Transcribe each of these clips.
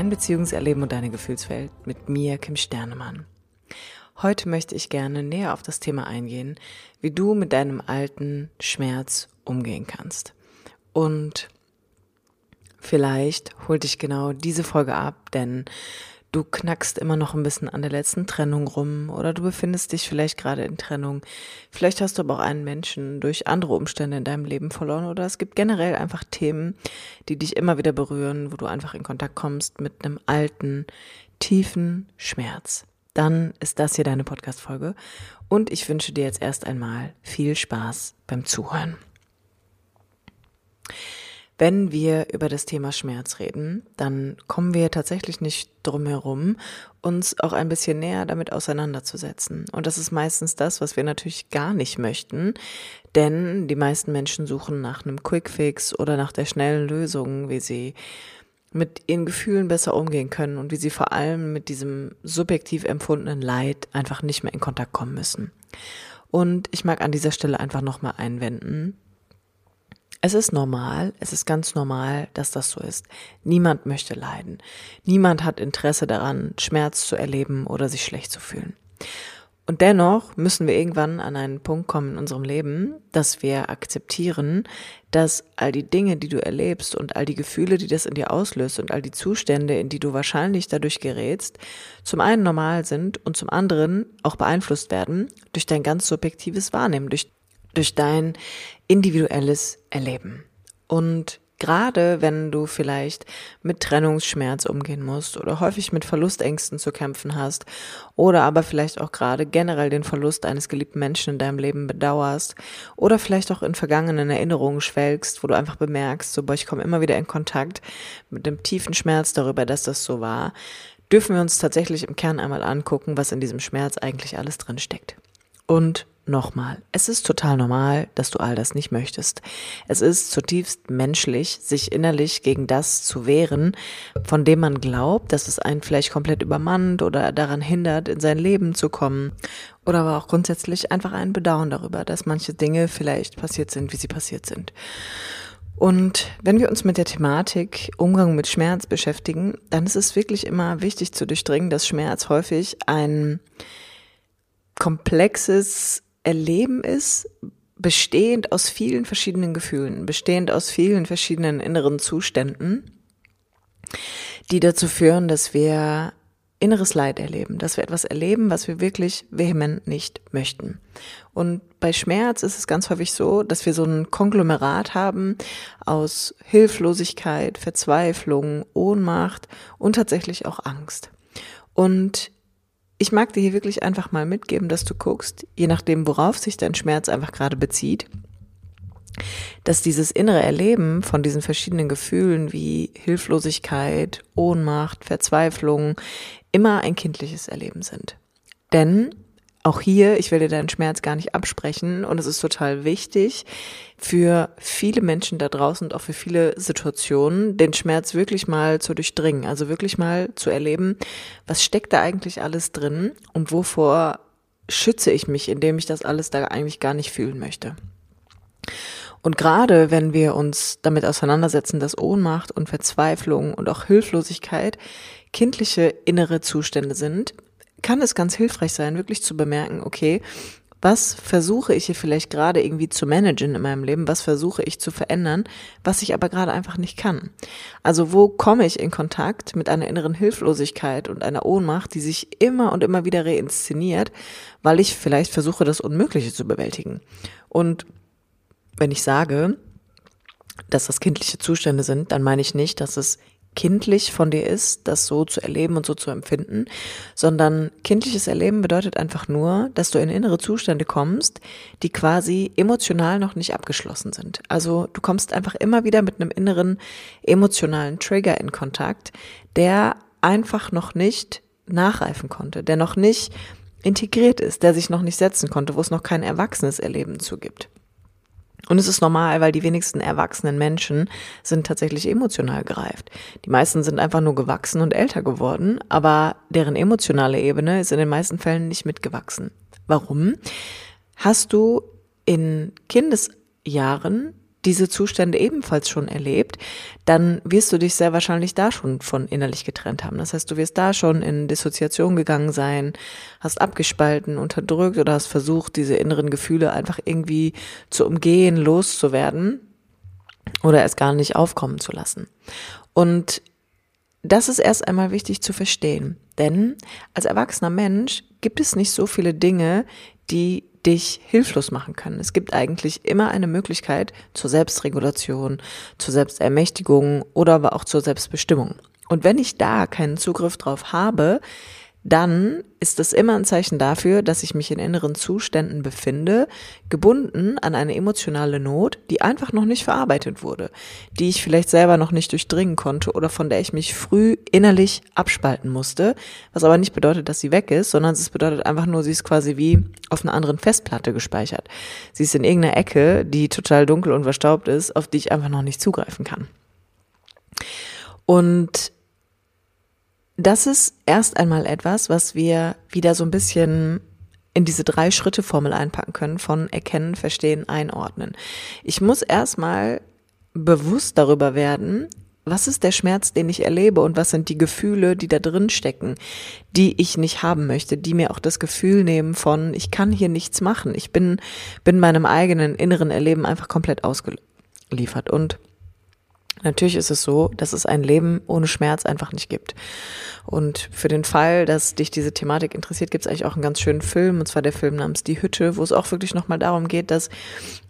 Dein Beziehungserleben und deine Gefühlswelt mit mir, Kim Sternemann. Heute möchte ich gerne näher auf das Thema eingehen, wie du mit deinem alten Schmerz umgehen kannst. Und vielleicht holt dich genau diese Folge ab, denn du knackst immer noch ein bisschen an der letzten Trennung rum oder du befindest dich vielleicht gerade in Trennung. Vielleicht hast du aber auch einen Menschen durch andere Umstände in deinem Leben verloren oder es gibt generell einfach Themen, die dich immer wieder berühren, wo du einfach in Kontakt kommst mit einem alten, tiefen Schmerz. Dann ist das hier deine Podcast-Folge und ich wünsche dir jetzt erst einmal viel Spaß beim Zuhören. Wenn wir über das Thema Schmerz reden, dann kommen wir tatsächlich nicht drum herum, uns auch ein bisschen näher damit auseinanderzusetzen. Und das ist meistens das, was wir natürlich gar nicht möchten, denn die meisten Menschen suchen nach einem Quickfix oder nach der schnellen Lösung, wie sie mit ihren Gefühlen besser umgehen können und wie sie vor allem mit diesem subjektiv empfundenen Leid einfach nicht mehr in Kontakt kommen müssen. Und ich mag an dieser Stelle einfach nochmal einwenden, es ist normal, es ist ganz normal, dass das so ist. Niemand möchte leiden. Niemand hat Interesse daran, Schmerz zu erleben oder sich schlecht zu fühlen. Und dennoch müssen wir irgendwann an einen Punkt kommen in unserem Leben, dass wir akzeptieren, dass all die Dinge, die du erlebst und all die Gefühle, die das in dir auslöst und all die Zustände, in die du wahrscheinlich dadurch gerätst, zum einen normal sind und zum anderen auch beeinflusst werden durch dein ganz subjektives Wahrnehmen, durch durch dein individuelles Erleben. Und gerade wenn du vielleicht mit Trennungsschmerz umgehen musst oder häufig mit Verlustängsten zu kämpfen hast oder aber vielleicht auch gerade generell den Verlust eines geliebten Menschen in deinem Leben bedauerst oder vielleicht auch in vergangenen Erinnerungen schwelgst, wo du einfach bemerkst, so boah, ich komme immer wieder in Kontakt mit dem tiefen Schmerz darüber, dass das so war, dürfen wir uns tatsächlich im Kern einmal angucken, was in diesem Schmerz eigentlich alles drin steckt. Und Nochmal, es ist total normal, dass du all das nicht möchtest. Es ist zutiefst menschlich, sich innerlich gegen das zu wehren, von dem man glaubt, dass es einen vielleicht komplett übermannt oder daran hindert, in sein Leben zu kommen. Oder aber auch grundsätzlich einfach ein Bedauern darüber, dass manche Dinge vielleicht passiert sind, wie sie passiert sind. Und wenn wir uns mit der Thematik Umgang mit Schmerz beschäftigen, dann ist es wirklich immer wichtig zu durchdringen, dass Schmerz häufig ein komplexes Erleben ist, bestehend aus vielen verschiedenen Gefühlen, bestehend aus vielen verschiedenen inneren Zuständen, die dazu führen, dass wir inneres Leid erleben, dass wir etwas erleben, was wir wirklich vehement nicht möchten. Und bei Schmerz ist es ganz häufig so, dass wir so ein Konglomerat haben aus Hilflosigkeit, Verzweiflung, Ohnmacht und tatsächlich auch Angst. Und ich mag dir hier wirklich einfach mal mitgeben, dass du guckst, je nachdem, worauf sich dein Schmerz einfach gerade bezieht, dass dieses innere Erleben von diesen verschiedenen Gefühlen wie Hilflosigkeit, Ohnmacht, Verzweiflung immer ein kindliches Erleben sind. Denn auch hier, ich will dir deinen Schmerz gar nicht absprechen und es ist total wichtig für viele Menschen da draußen und auch für viele Situationen, den Schmerz wirklich mal zu durchdringen, also wirklich mal zu erleben, was steckt da eigentlich alles drin und wovor schütze ich mich, indem ich das alles da eigentlich gar nicht fühlen möchte. Und gerade wenn wir uns damit auseinandersetzen, dass Ohnmacht und Verzweiflung und auch Hilflosigkeit kindliche innere Zustände sind, kann es ganz hilfreich sein, wirklich zu bemerken, okay, was versuche ich hier vielleicht gerade irgendwie zu managen in meinem Leben, was versuche ich zu verändern, was ich aber gerade einfach nicht kann. Also wo komme ich in Kontakt mit einer inneren Hilflosigkeit und einer Ohnmacht, die sich immer und immer wieder reinszeniert, weil ich vielleicht versuche, das Unmögliche zu bewältigen. Und wenn ich sage, dass das kindliche Zustände sind, dann meine ich nicht, dass es kindlich von dir ist, das so zu erleben und so zu empfinden, sondern kindliches Erleben bedeutet einfach nur, dass du in innere Zustände kommst, die quasi emotional noch nicht abgeschlossen sind. Also du kommst einfach immer wieder mit einem inneren emotionalen Trigger in Kontakt, der einfach noch nicht nachreifen konnte, der noch nicht integriert ist, der sich noch nicht setzen konnte, wo es noch kein erwachsenes Erleben zu gibt. Und es ist normal, weil die wenigsten erwachsenen Menschen sind tatsächlich emotional gereift. Die meisten sind einfach nur gewachsen und älter geworden, aber deren emotionale Ebene ist in den meisten Fällen nicht mitgewachsen. Warum? Hast du in Kindesjahren diese Zustände ebenfalls schon erlebt, dann wirst du dich sehr wahrscheinlich da schon von innerlich getrennt haben. Das heißt, du wirst da schon in Dissoziation gegangen sein, hast abgespalten, unterdrückt oder hast versucht, diese inneren Gefühle einfach irgendwie zu umgehen, loszuwerden oder es gar nicht aufkommen zu lassen. Und das ist erst einmal wichtig zu verstehen, denn als erwachsener Mensch gibt es nicht so viele Dinge, die dich hilflos machen können. Es gibt eigentlich immer eine Möglichkeit zur Selbstregulation, zur Selbstermächtigung oder aber auch zur Selbstbestimmung. Und wenn ich da keinen Zugriff drauf habe, dann ist es immer ein Zeichen dafür, dass ich mich in inneren Zuständen befinde, gebunden an eine emotionale Not, die einfach noch nicht verarbeitet wurde, die ich vielleicht selber noch nicht durchdringen konnte oder von der ich mich früh innerlich abspalten musste, was aber nicht bedeutet, dass sie weg ist, sondern es bedeutet einfach nur, sie ist quasi wie auf einer anderen Festplatte gespeichert. Sie ist in irgendeiner Ecke, die total dunkel und verstaubt ist, auf die ich einfach noch nicht zugreifen kann. Und das ist erst einmal etwas, was wir wieder so ein bisschen in diese drei Schritte Formel einpacken können von erkennen, verstehen, einordnen. Ich muss erstmal bewusst darüber werden, was ist der Schmerz, den ich erlebe und was sind die Gefühle, die da drin stecken, die ich nicht haben möchte, die mir auch das Gefühl nehmen von, ich kann hier nichts machen. Ich bin, bin meinem eigenen inneren Erleben einfach komplett ausgeliefert und Natürlich ist es so, dass es ein Leben ohne Schmerz einfach nicht gibt. Und für den Fall, dass dich diese Thematik interessiert, gibt es eigentlich auch einen ganz schönen Film, und zwar der Film namens Die Hütte, wo es auch wirklich nochmal darum geht, dass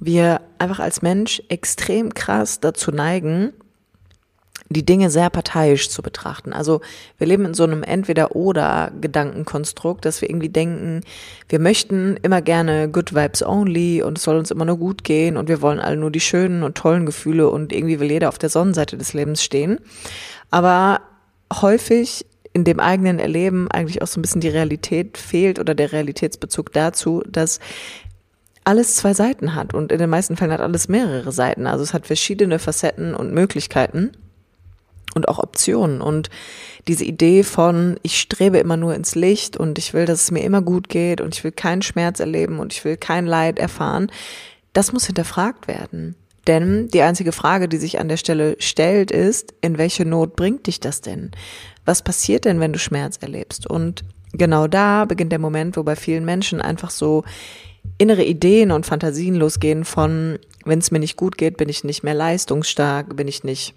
wir einfach als Mensch extrem krass dazu neigen, die Dinge sehr parteiisch zu betrachten. Also wir leben in so einem Entweder-Oder-Gedankenkonstrukt, dass wir irgendwie denken, wir möchten immer gerne Good Vibes Only und es soll uns immer nur gut gehen und wir wollen alle nur die schönen und tollen Gefühle und irgendwie will jeder auf der Sonnenseite des Lebens stehen. Aber häufig in dem eigenen Erleben eigentlich auch so ein bisschen die Realität fehlt oder der Realitätsbezug dazu, dass alles zwei Seiten hat und in den meisten Fällen hat alles mehrere Seiten. Also es hat verschiedene Facetten und Möglichkeiten und auch Optionen. Und diese Idee von, ich strebe immer nur ins Licht und ich will, dass es mir immer gut geht und ich will keinen Schmerz erleben und ich will kein Leid erfahren, das muss hinterfragt werden. Denn die einzige Frage, die sich an der Stelle stellt, ist, in welche Not bringt dich das denn? Was passiert denn, wenn du Schmerz erlebst? Und genau da beginnt der Moment, wo bei vielen Menschen einfach so innere Ideen und Fantasien losgehen von, wenn es mir nicht gut geht, bin ich nicht mehr leistungsstark, bin ich nicht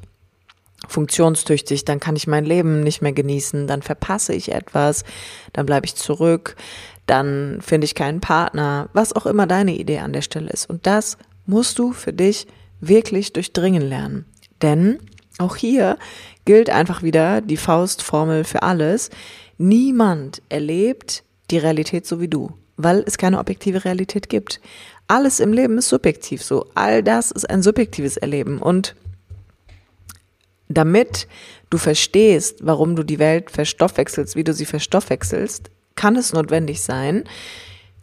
funktionstüchtig, dann kann ich mein Leben nicht mehr genießen, dann verpasse ich etwas, dann bleibe ich zurück, dann finde ich keinen Partner, was auch immer deine Idee an der Stelle ist. Und das musst du für dich wirklich durchdringen lernen. Denn auch hier gilt einfach wieder die Faustformel für alles. Niemand erlebt die Realität so wie du, weil es keine objektive Realität gibt. Alles im Leben ist subjektiv so. All das ist ein subjektives Erleben und damit du verstehst, warum du die Welt verstoffwechselst, wie du sie verstoffwechselst, kann es notwendig sein,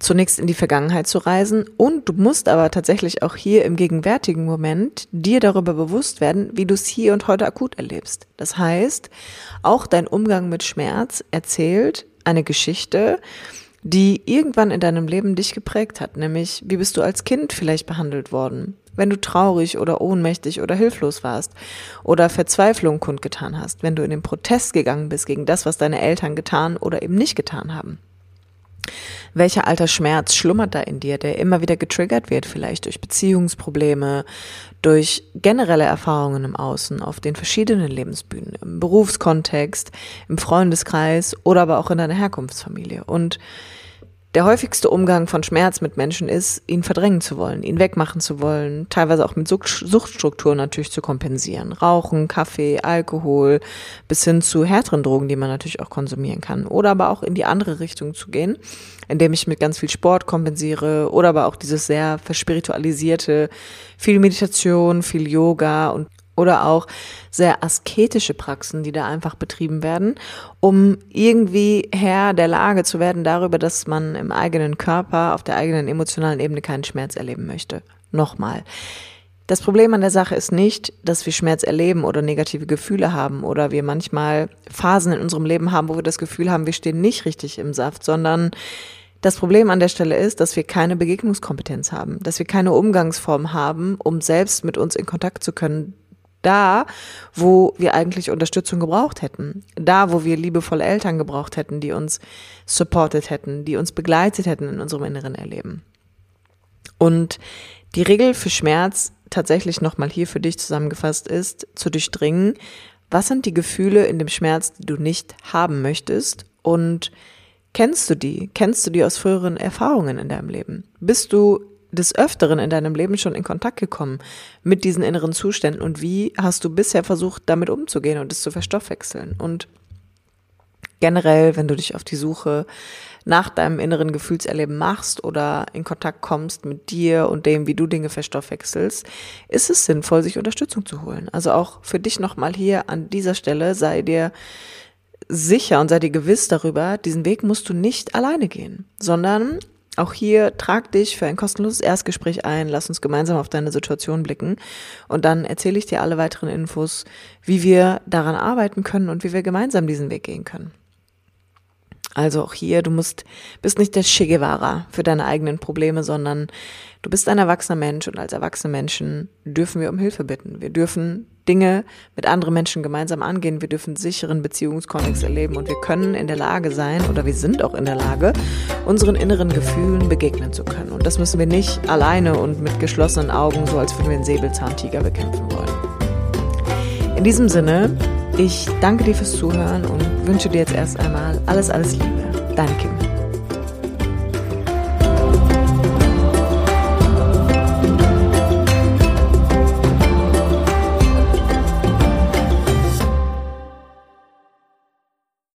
zunächst in die Vergangenheit zu reisen und du musst aber tatsächlich auch hier im gegenwärtigen Moment dir darüber bewusst werden, wie du es hier und heute akut erlebst. Das heißt, auch dein Umgang mit Schmerz erzählt eine Geschichte, die irgendwann in deinem Leben dich geprägt hat, nämlich wie bist du als Kind vielleicht behandelt worden? Wenn du traurig oder ohnmächtig oder hilflos warst oder Verzweiflung kundgetan hast, wenn du in den Protest gegangen bist gegen das, was deine Eltern getan oder eben nicht getan haben. Welcher alter Schmerz schlummert da in dir, der immer wieder getriggert wird, vielleicht durch Beziehungsprobleme, durch generelle Erfahrungen im Außen, auf den verschiedenen Lebensbühnen, im Berufskontext, im Freundeskreis oder aber auch in deiner Herkunftsfamilie. Und der häufigste Umgang von Schmerz mit Menschen ist, ihn verdrängen zu wollen, ihn wegmachen zu wollen, teilweise auch mit Suchtstrukturen natürlich zu kompensieren. Rauchen, Kaffee, Alkohol, bis hin zu härteren Drogen, die man natürlich auch konsumieren kann. Oder aber auch in die andere Richtung zu gehen, indem ich mit ganz viel Sport kompensiere oder aber auch dieses sehr verspiritualisierte, viel Meditation, viel Yoga und oder auch sehr asketische Praxen, die da einfach betrieben werden, um irgendwie Herr der Lage zu werden darüber, dass man im eigenen Körper, auf der eigenen emotionalen Ebene keinen Schmerz erleben möchte. Nochmal. Das Problem an der Sache ist nicht, dass wir Schmerz erleben oder negative Gefühle haben oder wir manchmal Phasen in unserem Leben haben, wo wir das Gefühl haben, wir stehen nicht richtig im Saft, sondern Das Problem an der Stelle ist, dass wir keine Begegnungskompetenz haben, dass wir keine Umgangsform haben, um selbst mit uns in Kontakt zu können, da, wo wir eigentlich Unterstützung gebraucht hätten. Da, wo wir liebevolle Eltern gebraucht hätten, die uns supported hätten, die uns begleitet hätten in unserem inneren Erleben. Und die Regel für Schmerz tatsächlich nochmal hier für dich zusammengefasst ist, zu durchdringen, was sind die Gefühle in dem Schmerz, die du nicht haben möchtest und kennst du die? Kennst du die aus früheren Erfahrungen in deinem Leben? Bist du des Öfteren in deinem Leben schon in Kontakt gekommen mit diesen inneren Zuständen und wie hast du bisher versucht, damit umzugehen und es zu verstoffwechseln? Und generell, wenn du dich auf die Suche nach deinem inneren Gefühlserleben machst oder in Kontakt kommst mit dir und dem, wie du Dinge verstoffwechselst, ist es sinnvoll, sich Unterstützung zu holen. Also auch für dich nochmal hier an dieser Stelle sei dir sicher und sei dir gewiss darüber, diesen Weg musst du nicht alleine gehen, sondern auch hier trag dich für ein kostenloses Erstgespräch ein, lass uns gemeinsam auf deine Situation blicken und dann erzähle ich dir alle weiteren Infos, wie wir daran arbeiten können und wie wir gemeinsam diesen Weg gehen können. Also auch hier, du musst, bist nicht der Che Guevara für deine eigenen Probleme, sondern du bist ein erwachsener Mensch und als erwachsene Menschen dürfen wir um Hilfe bitten. Wir dürfen Dinge mit anderen Menschen gemeinsam angehen. Wir dürfen sicheren Beziehungskontext erleben und wir können in der Lage sein oder wir sind auch in der Lage, unseren inneren Gefühlen begegnen zu können. Und das müssen wir nicht alleine und mit geschlossenen Augen, so als würden wir einen Säbelzahntiger bekämpfen wollen. In diesem Sinne, ich danke dir fürs Zuhören und wünsche dir jetzt erst einmal alles, alles Liebe. Dein Kim.